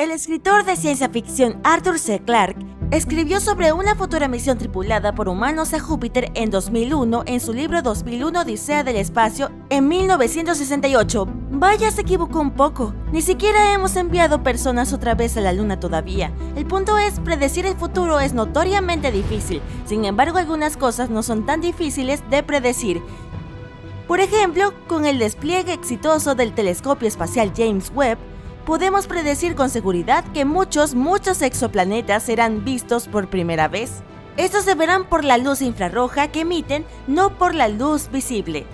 El escritor de ciencia ficción Arthur C. Clarke escribió sobre una futura misión tripulada por humanos a Júpiter en 2001 en su libro 2001 Odisea del Espacio en 1968. Vaya, se equivocó un poco. Ni siquiera hemos enviado personas otra vez a la Luna todavía. El punto es, predecir el futuro es notoriamente difícil. Sin embargo, algunas cosas no son tan difíciles de predecir. Por ejemplo, con el despliegue exitoso del telescopio espacial James Webb, podemos predecir con seguridad que muchos, muchos exoplanetas serán vistos por primera vez. Estos se verán por la luz infrarroja que emiten, no por la luz visible.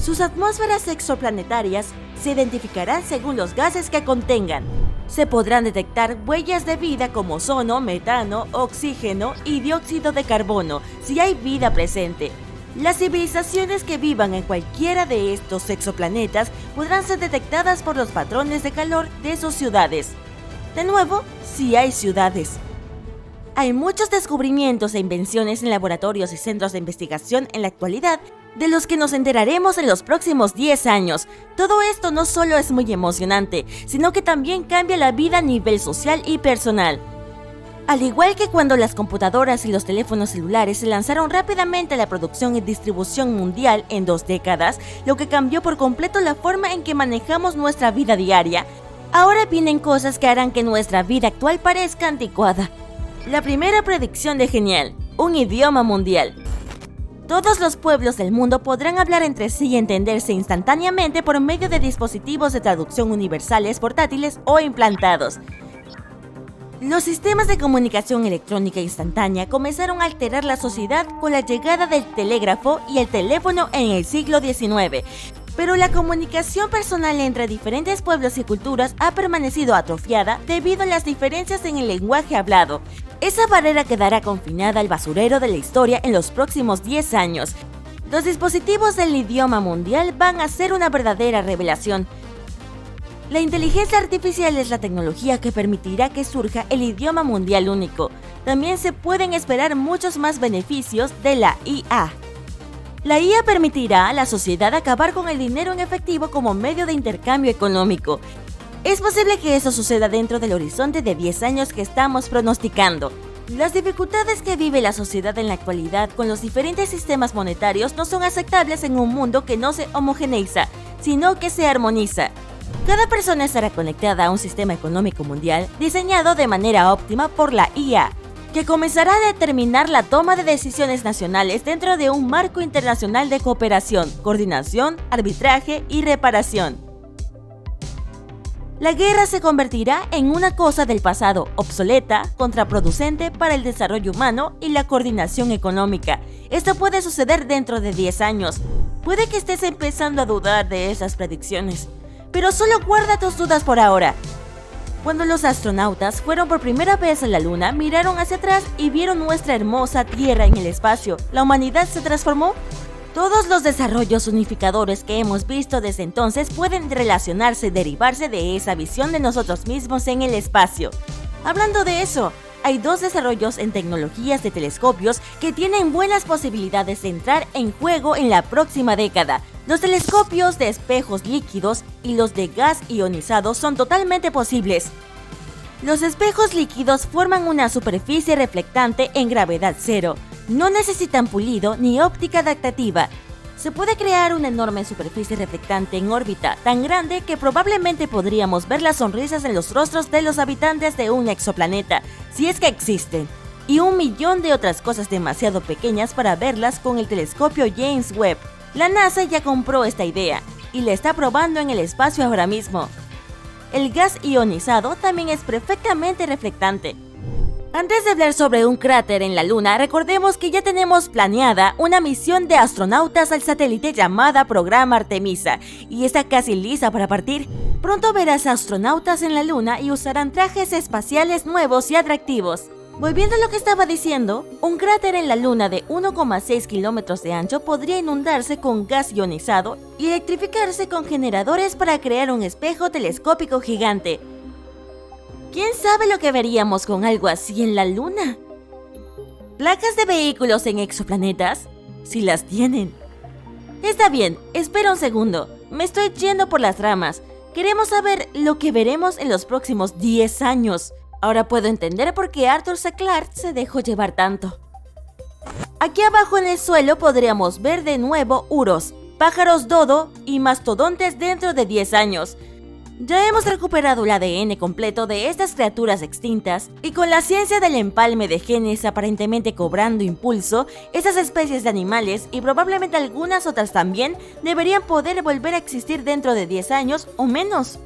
Sus atmósferas exoplanetarias se identificarán según los gases que contengan. Se podrán detectar huellas de vida como ozono, metano, oxígeno y dióxido de carbono si hay vida presente, las civilizaciones que vivan en cualquiera de estos exoplanetas podrán ser detectadas por los patrones de calor de sus ciudades. De nuevo, si hay ciudades. Hay muchos descubrimientos e invenciones en laboratorios y centros de investigación en la actualidad de los que nos enteraremos en los próximos 10 años. Todo esto no solo es muy emocionante, sino que también cambia la vida a nivel social y personal. Al igual que cuando las computadoras y los teléfonos celulares se lanzaron rápidamente a la producción y distribución mundial en dos décadas, lo que cambió por completo la forma en que manejamos nuestra vida diaria, ahora vienen cosas que harán que nuestra vida actual parezca anticuada. La primera predicción de Genial, un idioma mundial. Todos los pueblos del mundo podrán hablar entre sí y entenderse instantáneamente por medio de dispositivos de traducción universales portátiles o implantados. Los sistemas de comunicación electrónica instantánea comenzaron a alterar la sociedad con la llegada del telégrafo y el teléfono en el siglo XIX. Pero la comunicación personal entre diferentes pueblos y culturas ha permanecido atrofiada debido a las diferencias en el lenguaje hablado. Esa barrera quedará confinada al basurero de la historia en los próximos 10 años. Los dispositivos del idioma mundial van a ser una verdadera revelación, la inteligencia artificial es la tecnología que permitirá que surja el idioma mundial único. También se pueden esperar muchos más beneficios de la IA. La IA permitirá a la sociedad acabar con el dinero en efectivo como medio de intercambio económico. Es posible que eso suceda dentro del horizonte de 10 años que estamos pronosticando. Las dificultades que vive la sociedad en la actualidad con los diferentes sistemas monetarios no son aceptables en un mundo que no se homogeneiza, sino que se armoniza. Cada persona estará conectada a un sistema económico mundial diseñado de manera óptima por la IA, que comenzará a determinar la toma de decisiones nacionales dentro de un marco internacional de cooperación, coordinación, arbitraje y reparación. La guerra se convertirá en una cosa del pasado, obsoleta, contraproducente para el desarrollo humano y la coordinación económica. Esto puede suceder dentro de 10 años. Puede que estés empezando a dudar de esas predicciones, pero solo guarda tus dudas por ahora. Cuando los astronautas fueron por primera vez a la Luna, miraron hacia atrás y vieron nuestra hermosa Tierra en el espacio. ¿La humanidad se transformó? Todos los desarrollos unificadores que hemos visto desde entonces pueden relacionarse derivarse de esa visión de nosotros mismos en el espacio. Hablando de eso, hay dos desarrollos en tecnologías de telescopios que tienen buenas posibilidades de entrar en juego en la próxima década. Los telescopios de espejos líquidos y los de gas ionizado son totalmente posibles. Los espejos líquidos forman una superficie reflectante en gravedad cero. No necesitan pulido ni óptica adaptativa se puede crear una enorme superficie reflectante en órbita, tan grande que probablemente podríamos ver las sonrisas en los rostros de los habitantes de un exoplaneta, si es que existen, y un millón de otras cosas demasiado pequeñas para verlas con el telescopio James Webb. La NASA ya compró esta idea y la está probando en el espacio ahora mismo. El gas ionizado también es perfectamente reflectante, antes de hablar sobre un cráter en la Luna, recordemos que ya tenemos planeada una misión de astronautas al satélite llamada Programa Artemisa y está casi lista para partir. Pronto verás astronautas en la Luna y usarán trajes espaciales nuevos y atractivos. Volviendo a lo que estaba diciendo, un cráter en la Luna de 1,6 kilómetros de ancho podría inundarse con gas ionizado y electrificarse con generadores para crear un espejo telescópico gigante. ¿Quién sabe lo que veríamos con algo así en la Luna? ¿Placas de vehículos en exoplanetas? Si las tienen. Está bien, espera un segundo. Me estoy yendo por las ramas. Queremos saber lo que veremos en los próximos 10 años. Ahora puedo entender por qué Arthur C. Clarke se dejó llevar tanto. Aquí abajo en el suelo podríamos ver de nuevo uros, pájaros dodo y mastodontes dentro de 10 años. Ya hemos recuperado el ADN completo de estas criaturas extintas y con la ciencia del empalme de genes aparentemente cobrando impulso, esas especies de animales y probablemente algunas otras también deberían poder volver a existir dentro de 10 años o menos.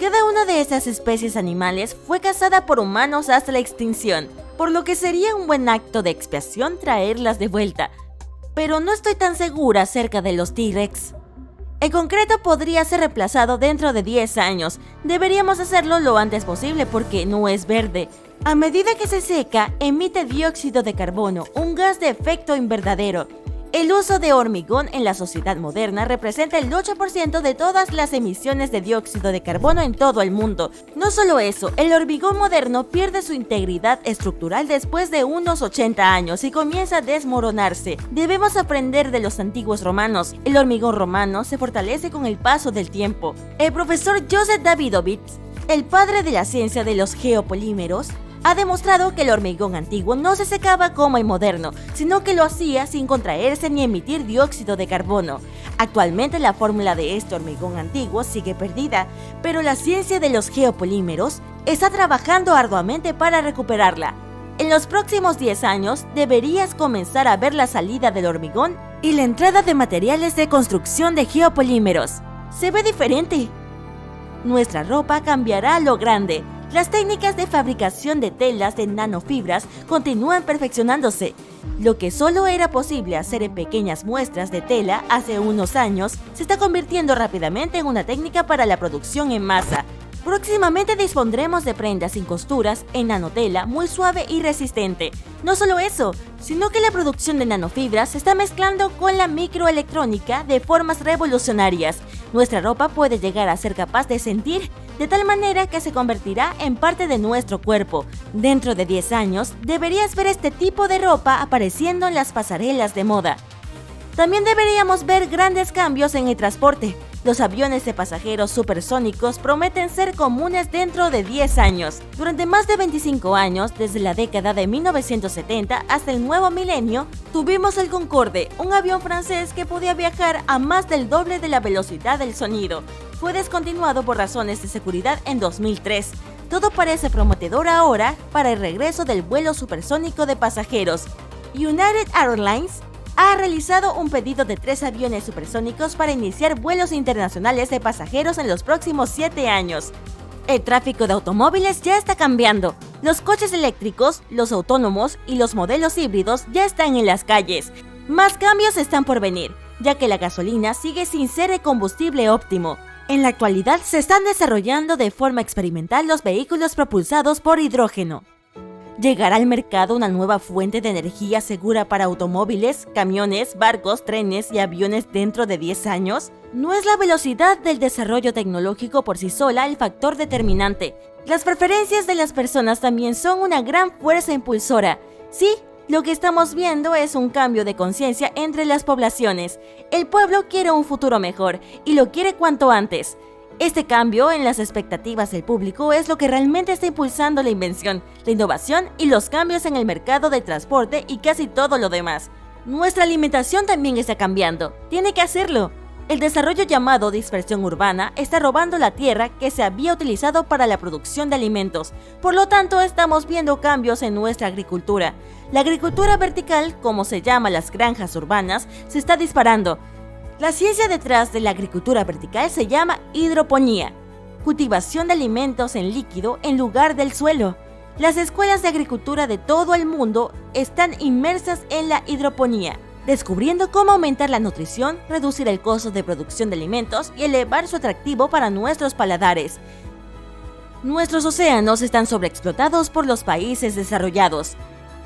Cada una de estas especies animales fue cazada por humanos hasta la extinción, por lo que sería un buen acto de expiación traerlas de vuelta. Pero no estoy tan segura acerca de los T-Rex. El concreto podría ser reemplazado dentro de 10 años. Deberíamos hacerlo lo antes posible porque no es verde. A medida que se seca, emite dióxido de carbono, un gas de efecto invernadero. El uso de hormigón en la sociedad moderna representa el 8% de todas las emisiones de dióxido de carbono en todo el mundo. No solo eso, el hormigón moderno pierde su integridad estructural después de unos 80 años y comienza a desmoronarse. Debemos aprender de los antiguos romanos. El hormigón romano se fortalece con el paso del tiempo. El profesor Joseph Davidovich, el padre de la ciencia de los geopolímeros, ha demostrado que el hormigón antiguo no se secaba como el moderno, sino que lo hacía sin contraerse ni emitir dióxido de carbono. Actualmente la fórmula de este hormigón antiguo sigue perdida, pero la ciencia de los geopolímeros está trabajando arduamente para recuperarla. En los próximos 10 años deberías comenzar a ver la salida del hormigón y la entrada de materiales de construcción de geopolímeros. Se ve diferente. Nuestra ropa cambiará a lo grande, las técnicas de fabricación de telas de nanofibras continúan perfeccionándose. Lo que solo era posible hacer en pequeñas muestras de tela hace unos años se está convirtiendo rápidamente en una técnica para la producción en masa. Próximamente dispondremos de prendas sin costuras en nanotela muy suave y resistente. No solo eso, sino que la producción de nanofibras se está mezclando con la microelectrónica de formas revolucionarias. Nuestra ropa puede llegar a ser capaz de sentir de tal manera que se convertirá en parte de nuestro cuerpo. Dentro de 10 años, deberías ver este tipo de ropa apareciendo en las pasarelas de moda. También deberíamos ver grandes cambios en el transporte. Los aviones de pasajeros supersónicos prometen ser comunes dentro de 10 años. Durante más de 25 años, desde la década de 1970 hasta el nuevo milenio, tuvimos el Concorde, un avión francés que podía viajar a más del doble de la velocidad del sonido fue descontinuado por razones de seguridad en 2003. Todo parece prometedor ahora para el regreso del vuelo supersónico de pasajeros. United Airlines ha realizado un pedido de tres aviones supersónicos para iniciar vuelos internacionales de pasajeros en los próximos siete años. El tráfico de automóviles ya está cambiando. Los coches eléctricos, los autónomos y los modelos híbridos ya están en las calles. Más cambios están por venir, ya que la gasolina sigue sin ser el combustible óptimo. En la actualidad se están desarrollando de forma experimental los vehículos propulsados por hidrógeno. ¿Llegará al mercado una nueva fuente de energía segura para automóviles, camiones, barcos, trenes y aviones dentro de 10 años? No es la velocidad del desarrollo tecnológico por sí sola el factor determinante. Las preferencias de las personas también son una gran fuerza impulsora. Sí, lo que estamos viendo es un cambio de conciencia entre las poblaciones. El pueblo quiere un futuro mejor y lo quiere cuanto antes. Este cambio en las expectativas del público es lo que realmente está impulsando la invención, la innovación y los cambios en el mercado de transporte y casi todo lo demás. Nuestra alimentación también está cambiando. Tiene que hacerlo. El desarrollo llamado dispersión urbana está robando la tierra que se había utilizado para la producción de alimentos. Por lo tanto, estamos viendo cambios en nuestra agricultura. La agricultura vertical, como se llama las granjas urbanas, se está disparando. La ciencia detrás de la agricultura vertical se llama hidroponía, cultivación de alimentos en líquido en lugar del suelo. Las escuelas de agricultura de todo el mundo están inmersas en la hidroponía descubriendo cómo aumentar la nutrición, reducir el costo de producción de alimentos y elevar su atractivo para nuestros paladares. Nuestros océanos están sobreexplotados por los países desarrollados.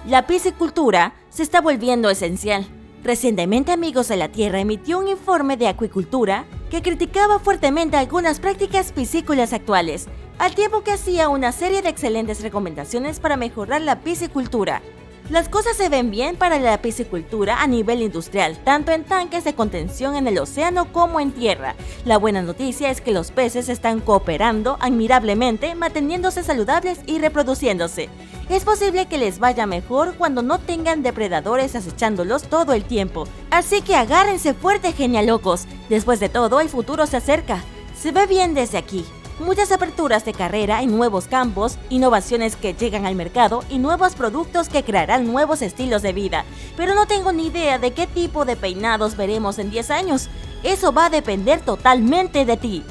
La piscicultura se está volviendo esencial. Recientemente Amigos de la Tierra emitió un informe de acuicultura que criticaba fuertemente algunas prácticas piscícolas actuales, al tiempo que hacía una serie de excelentes recomendaciones para mejorar la piscicultura. Las cosas se ven bien para la piscicultura a nivel industrial, tanto en tanques de contención en el océano como en tierra. La buena noticia es que los peces están cooperando admirablemente, manteniéndose saludables y reproduciéndose. Es posible que les vaya mejor cuando no tengan depredadores acechándolos todo el tiempo. Así que agárrense fuerte, genialocos. Después de todo, el futuro se acerca. Se ve bien desde aquí muchas aperturas de carrera en nuevos campos, innovaciones que llegan al mercado y nuevos productos que crearán nuevos estilos de vida. Pero no tengo ni idea de qué tipo de peinados veremos en 10 años. Eso va a depender totalmente de ti.